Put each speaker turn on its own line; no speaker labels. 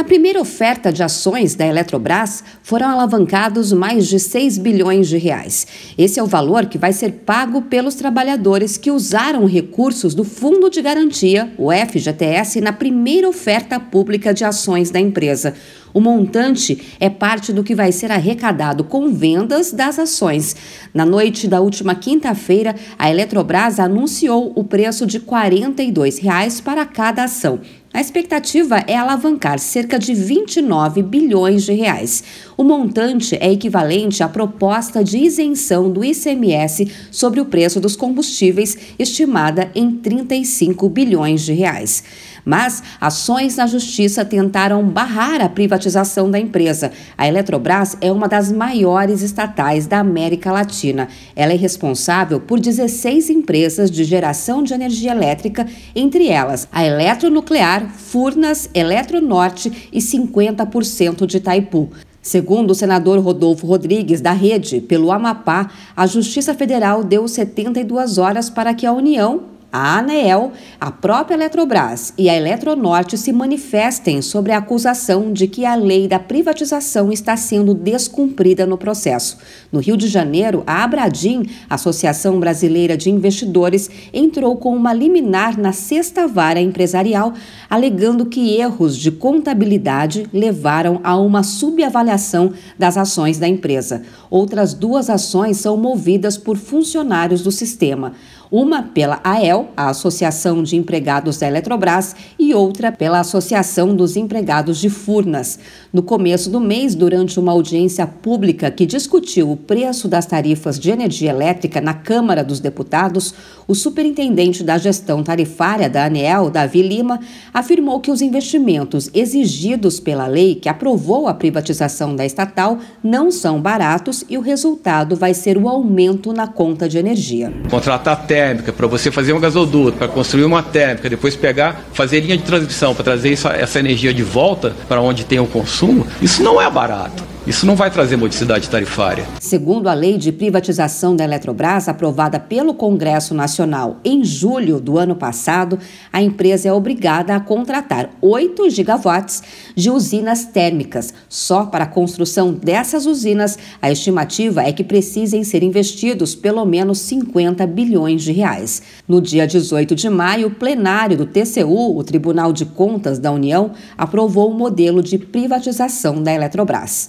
Na primeira oferta de ações da Eletrobras, foram alavancados mais de 6 bilhões de reais. Esse é o valor que vai ser pago pelos trabalhadores que usaram recursos do Fundo de Garantia, o FGTS, na primeira oferta pública de ações da empresa. O montante é parte do que vai ser arrecadado com vendas das ações. Na noite da última quinta-feira, a Eletrobras anunciou o preço de 42 reais para cada ação. A expectativa é alavancar cerca de 29 bilhões de reais. O montante é equivalente à proposta de isenção do ICMS sobre o preço dos combustíveis, estimada em 35 bilhões de reais. Mas ações na justiça tentaram barrar a privatização da empresa. A Eletrobras é uma das maiores estatais da América Latina. Ela é responsável por 16 empresas de geração de energia elétrica, entre elas a Eletronuclear, Furnas, Eletronorte e 50% de Itaipu. Segundo o senador Rodolfo Rodrigues, da Rede, pelo Amapá, a Justiça Federal deu 72 horas para que a União a ANEEL, a própria Eletrobras e a Eletronorte se manifestem sobre a acusação de que a lei da privatização está sendo descumprida no processo. No Rio de Janeiro, a Abradim, Associação Brasileira de Investidores, entrou com uma liminar na sexta vara empresarial, alegando que erros de contabilidade levaram a uma subavaliação das ações da empresa. Outras duas ações são movidas por funcionários do sistema uma pela AEL, a Associação de Empregados da Eletrobras, e outra pela Associação dos Empregados de Furnas. No começo do mês, durante uma audiência pública que discutiu o preço das tarifas de energia elétrica na Câmara dos Deputados, o superintendente da gestão tarifária da ANEEL, Davi Lima, afirmou que os investimentos exigidos pela lei que aprovou a privatização da estatal não são baratos e o resultado vai ser o aumento na conta de energia.
Contratar térmica, para você fazer um gasoduto, para construir uma térmica, depois pegar, fazer linha de transmissão para trazer essa, essa energia de volta para onde tem o consumo, isso não é barato. Isso não vai trazer modicidade tarifária.
Segundo a lei de privatização da Eletrobras, aprovada pelo Congresso Nacional em julho do ano passado, a empresa é obrigada a contratar 8 gigawatts de usinas térmicas. Só para a construção dessas usinas, a estimativa é que precisem ser investidos pelo menos 50 bilhões de reais. No dia 18 de maio, o plenário do TCU, o Tribunal de Contas da União, aprovou o modelo de privatização da Eletrobras.